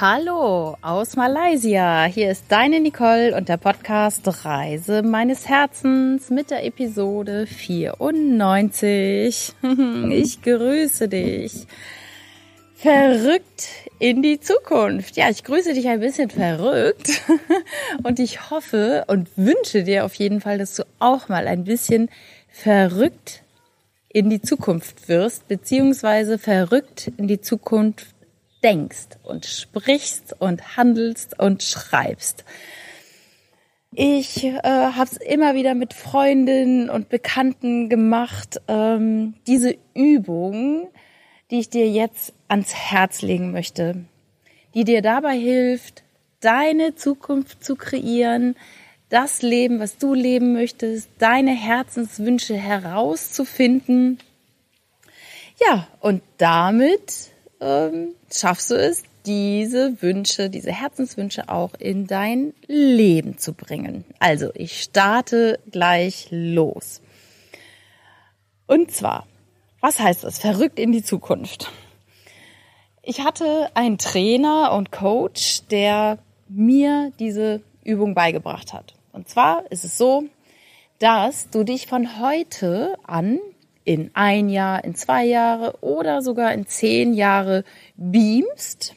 Hallo aus Malaysia. Hier ist deine Nicole und der Podcast Reise meines Herzens mit der Episode 94. Ich grüße dich. Verrückt in die Zukunft. Ja, ich grüße dich ein bisschen verrückt und ich hoffe und wünsche dir auf jeden Fall, dass du auch mal ein bisschen verrückt in die Zukunft wirst, beziehungsweise verrückt in die Zukunft denkst und sprichst und handelst und schreibst. Ich äh, habe es immer wieder mit Freundinnen und Bekannten gemacht, ähm, diese Übung, die ich dir jetzt ans Herz legen möchte, die dir dabei hilft, deine Zukunft zu kreieren, das Leben, was du leben möchtest, deine Herzenswünsche herauszufinden. Ja, und damit ähm, schaffst du es, diese Wünsche, diese Herzenswünsche auch in dein Leben zu bringen. Also, ich starte gleich los. Und zwar, was heißt das? Verrückt in die Zukunft. Ich hatte einen Trainer und Coach, der mir diese Übung beigebracht hat. Und zwar ist es so, dass du dich von heute an in ein Jahr, in zwei Jahre oder sogar in zehn Jahre beamst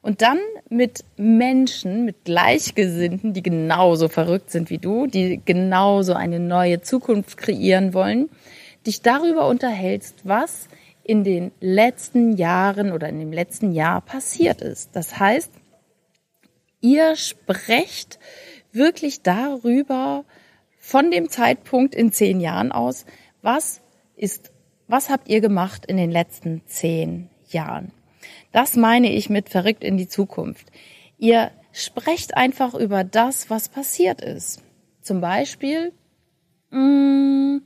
und dann mit Menschen, mit Gleichgesinnten, die genauso verrückt sind wie du, die genauso eine neue Zukunft kreieren wollen, dich darüber unterhältst, was in den letzten Jahren oder in dem letzten Jahr passiert ist. Das heißt, ihr sprecht wirklich darüber von dem Zeitpunkt in zehn Jahren aus, was ist, was habt ihr gemacht in den letzten zehn Jahren? Das meine ich mit verrückt in die Zukunft. Ihr sprecht einfach über das, was passiert ist. Zum Beispiel mh, mm,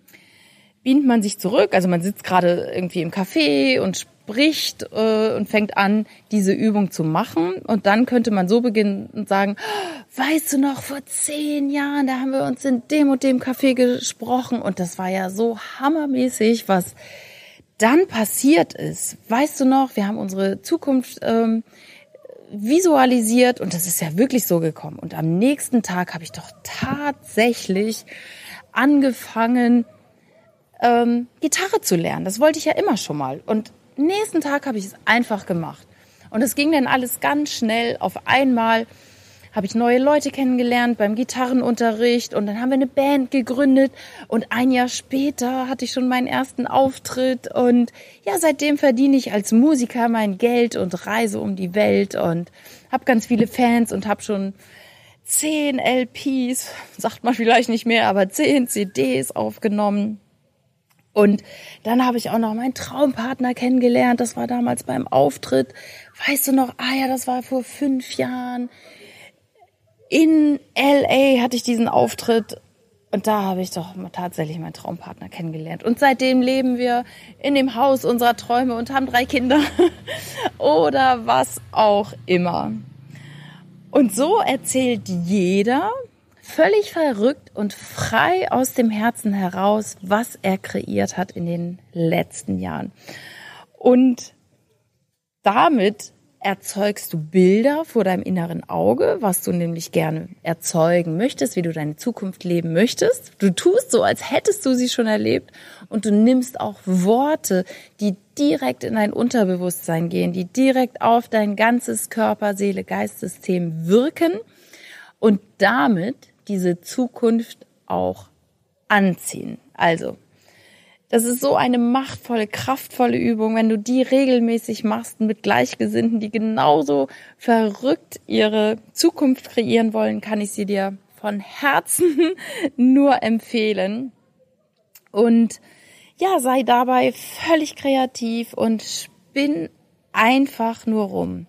beamt man sich zurück, also man sitzt gerade irgendwie im Café und bricht äh, und fängt an, diese Übung zu machen. Und dann könnte man so beginnen und sagen, weißt du noch, vor zehn Jahren, da haben wir uns in dem und dem Café gesprochen und das war ja so hammermäßig, was dann passiert ist. Weißt du noch, wir haben unsere Zukunft ähm, visualisiert und das ist ja wirklich so gekommen. Und am nächsten Tag habe ich doch tatsächlich angefangen, ähm, Gitarre zu lernen. Das wollte ich ja immer schon mal. Und nächsten Tag habe ich es einfach gemacht. Und es ging dann alles ganz schnell. Auf einmal habe ich neue Leute kennengelernt beim Gitarrenunterricht und dann haben wir eine Band gegründet und ein Jahr später hatte ich schon meinen ersten Auftritt und ja, seitdem verdiene ich als Musiker mein Geld und reise um die Welt und habe ganz viele Fans und habe schon zehn LPs, sagt man vielleicht nicht mehr, aber zehn CDs aufgenommen. Und dann habe ich auch noch meinen Traumpartner kennengelernt. Das war damals beim Auftritt. Weißt du noch? Ah ja, das war vor fünf Jahren. In LA hatte ich diesen Auftritt. Und da habe ich doch tatsächlich meinen Traumpartner kennengelernt. Und seitdem leben wir in dem Haus unserer Träume und haben drei Kinder. Oder was auch immer. Und so erzählt jeder völlig verrückt und frei aus dem Herzen heraus, was er kreiert hat in den letzten Jahren. Und damit erzeugst du Bilder vor deinem inneren Auge, was du nämlich gerne erzeugen möchtest, wie du deine Zukunft leben möchtest. Du tust so, als hättest du sie schon erlebt und du nimmst auch Worte, die direkt in dein Unterbewusstsein gehen, die direkt auf dein ganzes Körper, Seele, Geistsystem wirken und damit diese Zukunft auch anziehen. Also, das ist so eine machtvolle, kraftvolle Übung, wenn du die regelmäßig machst mit Gleichgesinnten, die genauso verrückt ihre Zukunft kreieren wollen, kann ich sie dir von Herzen nur empfehlen. Und ja, sei dabei völlig kreativ und spinn einfach nur rum.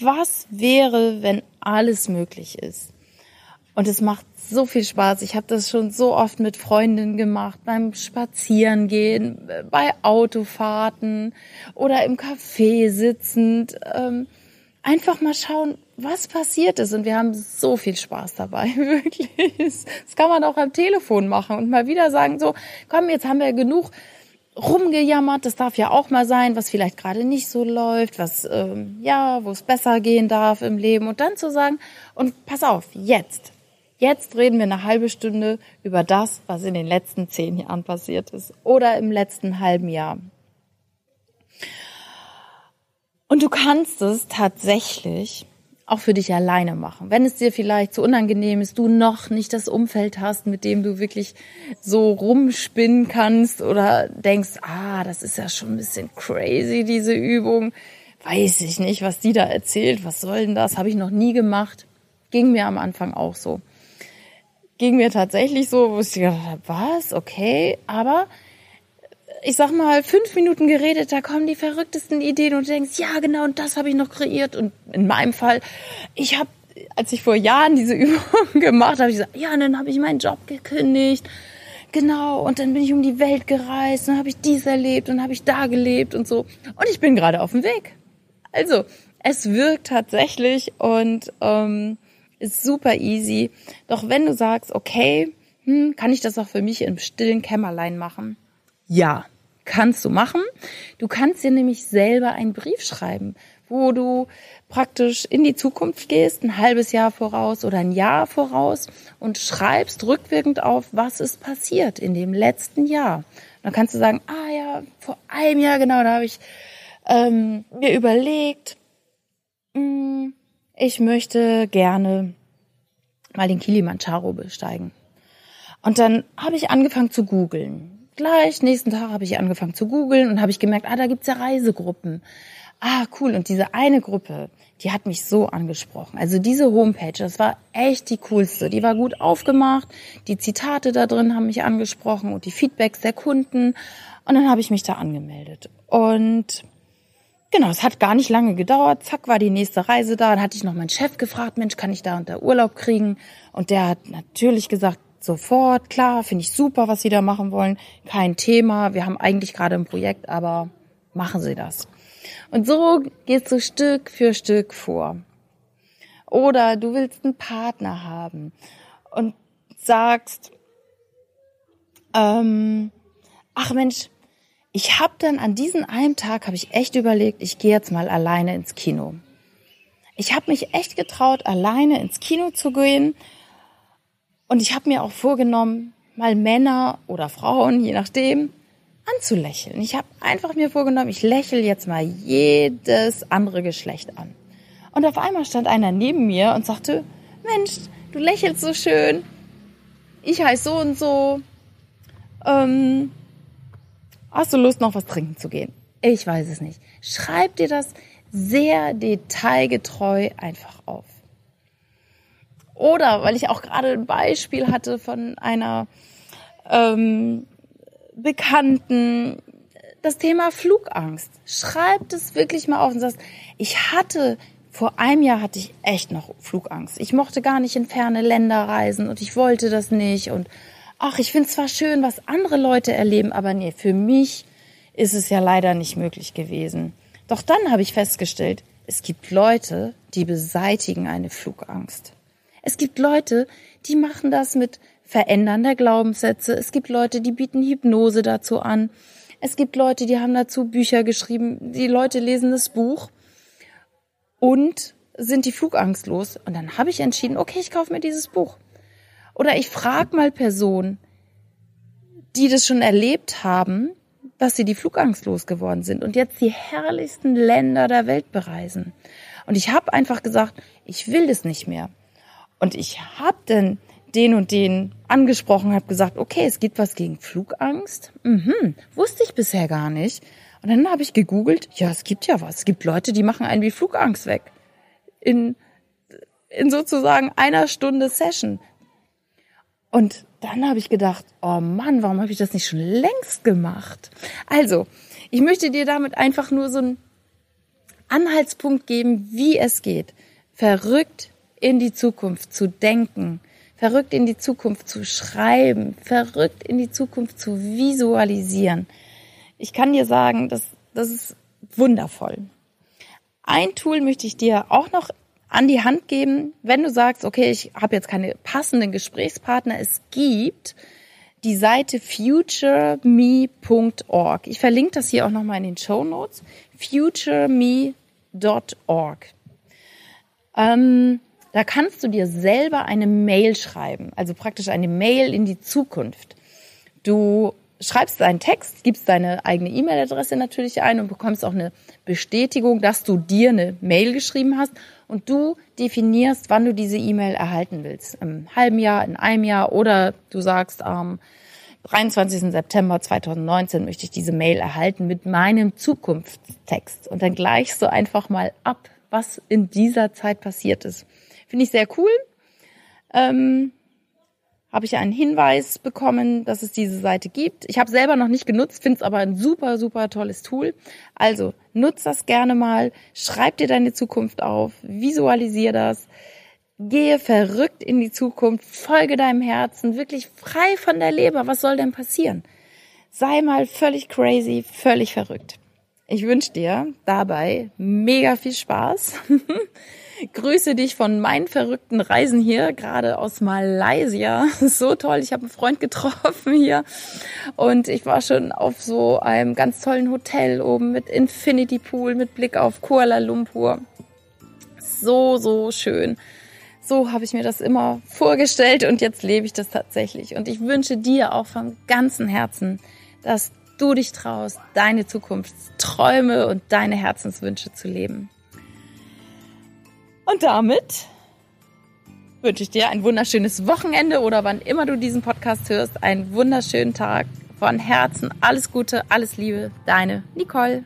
Was wäre, wenn alles möglich ist? Und es macht so viel Spaß. Ich habe das schon so oft mit Freundinnen gemacht, beim Spazierengehen, bei Autofahrten oder im Café sitzend. Ähm, einfach mal schauen, was passiert ist. Und wir haben so viel Spaß dabei, wirklich. Das kann man auch am Telefon machen und mal wieder sagen, so, komm, jetzt haben wir genug rumgejammert, das darf ja auch mal sein, was vielleicht gerade nicht so läuft, was ähm, ja, wo es besser gehen darf im Leben und dann zu sagen und pass auf, jetzt, jetzt reden wir eine halbe Stunde über das, was in den letzten zehn Jahren passiert ist oder im letzten halben Jahr. Und du kannst es tatsächlich auch für dich alleine machen. Wenn es dir vielleicht zu unangenehm ist, du noch nicht das Umfeld hast, mit dem du wirklich so rumspinnen kannst oder denkst, ah, das ist ja schon ein bisschen crazy, diese Übung. Weiß ich nicht, was die da erzählt. Was soll denn das? Habe ich noch nie gemacht. Ging mir am Anfang auch so. Ging mir tatsächlich so, wo ich gedacht habe, was? Okay, aber ich sag mal, fünf Minuten geredet, da kommen die verrücktesten Ideen und du denkst, ja, genau, und das habe ich noch kreiert. Und in meinem Fall, ich habe, als ich vor Jahren diese Übung gemacht habe, ich gesagt, ja, und dann habe ich meinen Job gekündigt. Genau, und dann bin ich um die Welt gereist, dann habe ich dies erlebt und habe ich da gelebt und so. Und ich bin gerade auf dem Weg. Also, es wirkt tatsächlich und ähm, ist super easy. Doch wenn du sagst, okay, hm, kann ich das auch für mich im stillen Kämmerlein machen? Ja, kannst du machen. Du kannst dir nämlich selber einen Brief schreiben, wo du praktisch in die Zukunft gehst, ein halbes Jahr voraus oder ein Jahr voraus und schreibst rückwirkend auf, was ist passiert in dem letzten Jahr. Dann kannst du sagen, ah ja, vor einem Jahr genau, da habe ich ähm, mir überlegt, mh, hm, ich möchte gerne mal den Kilimanjaro besteigen. Und dann habe ich angefangen zu googeln gleich, nächsten Tag habe ich angefangen zu googeln und habe ich gemerkt, ah, da gibt's ja Reisegruppen. Ah, cool. Und diese eine Gruppe, die hat mich so angesprochen. Also diese Homepage, das war echt die coolste. Die war gut aufgemacht. Die Zitate da drin haben mich angesprochen und die Feedbacks der Kunden. Und dann habe ich mich da angemeldet. Und genau, es hat gar nicht lange gedauert. Zack, war die nächste Reise da. Dann hatte ich noch meinen Chef gefragt, Mensch, kann ich da unter Urlaub kriegen? Und der hat natürlich gesagt, sofort, klar, finde ich super, was Sie da machen wollen, kein Thema, wir haben eigentlich gerade ein Projekt, aber machen Sie das. Und so gehst du Stück für Stück vor. Oder du willst einen Partner haben und sagst, ähm, ach Mensch, ich habe dann an diesem einen Tag habe ich echt überlegt, ich gehe jetzt mal alleine ins Kino. Ich habe mich echt getraut, alleine ins Kino zu gehen und ich habe mir auch vorgenommen, mal Männer oder Frauen, je nachdem, anzulächeln. Ich habe einfach mir vorgenommen, ich lächle jetzt mal jedes andere Geschlecht an. Und auf einmal stand einer neben mir und sagte, Mensch, du lächelst so schön. Ich heiße so und so. Ähm, hast du Lust, noch was trinken zu gehen? Ich weiß es nicht. Schreib dir das sehr detailgetreu einfach auf. Oder weil ich auch gerade ein Beispiel hatte von einer ähm, Bekannten, das Thema Flugangst. Schreibt es wirklich mal auf und sagst, ich hatte vor einem Jahr hatte ich echt noch Flugangst. Ich mochte gar nicht in ferne Länder reisen und ich wollte das nicht. Und ach, ich finde zwar schön, was andere Leute erleben, aber nee, für mich ist es ja leider nicht möglich gewesen. Doch dann habe ich festgestellt, es gibt Leute, die beseitigen eine Flugangst. Es gibt Leute, die machen das mit Verändern der Glaubenssätze. Es gibt Leute, die bieten Hypnose dazu an. Es gibt Leute, die haben dazu Bücher geschrieben. Die Leute lesen das Buch und sind die flugangstlos. Und dann habe ich entschieden, okay, ich kaufe mir dieses Buch. Oder ich frage mal Personen, die das schon erlebt haben, dass sie die flugangstlos geworden sind und jetzt die herrlichsten Länder der Welt bereisen. Und ich habe einfach gesagt, ich will das nicht mehr. Und ich habe dann den und den angesprochen, habe gesagt, okay, es gibt was gegen Flugangst. Mhm, wusste ich bisher gar nicht. Und dann habe ich gegoogelt, ja, es gibt ja was. Es gibt Leute, die machen einen wie Flugangst weg. In, in sozusagen einer Stunde Session. Und dann habe ich gedacht, oh Mann, warum habe ich das nicht schon längst gemacht? Also, ich möchte dir damit einfach nur so einen Anhaltspunkt geben, wie es geht. Verrückt in die Zukunft zu denken, verrückt in die Zukunft zu schreiben, verrückt in die Zukunft zu visualisieren. Ich kann dir sagen, das, das ist wundervoll. Ein Tool möchte ich dir auch noch an die Hand geben, wenn du sagst, okay, ich habe jetzt keine passenden Gesprächspartner. Es gibt die Seite futureme.org. Ich verlinke das hier auch nochmal in den Show Notes. futureme.org. Ähm, da kannst du dir selber eine Mail schreiben, also praktisch eine Mail in die Zukunft. Du schreibst deinen Text, gibst deine eigene E-Mail-Adresse natürlich ein und bekommst auch eine Bestätigung, dass du dir eine Mail geschrieben hast und du definierst, wann du diese E-Mail erhalten willst. Im halben Jahr, in einem Jahr oder du sagst, am 23. September 2019 möchte ich diese Mail erhalten mit meinem Zukunftstext und dann gleichst du einfach mal ab, was in dieser Zeit passiert ist. Finde ich sehr cool. Ähm, habe ich einen Hinweis bekommen, dass es diese Seite gibt. Ich habe selber noch nicht genutzt, finde es aber ein super, super tolles Tool. Also nutz das gerne mal, schreib dir deine Zukunft auf, visualisier das, gehe verrückt in die Zukunft, folge deinem Herzen, wirklich frei von der Leber. Was soll denn passieren? Sei mal völlig crazy, völlig verrückt. Ich wünsche dir dabei mega viel Spaß. grüße dich von meinen verrückten Reisen hier, gerade aus Malaysia. So toll, ich habe einen Freund getroffen hier und ich war schon auf so einem ganz tollen Hotel oben mit Infinity Pool, mit Blick auf Kuala Lumpur. So, so schön. So habe ich mir das immer vorgestellt und jetzt lebe ich das tatsächlich. Und ich wünsche dir auch von ganzem Herzen, dass du dich traust, deine Zukunftsträume und deine Herzenswünsche zu leben. Und damit wünsche ich dir ein wunderschönes Wochenende oder wann immer du diesen Podcast hörst, einen wunderschönen Tag. Von Herzen alles Gute, alles Liebe, deine Nicole.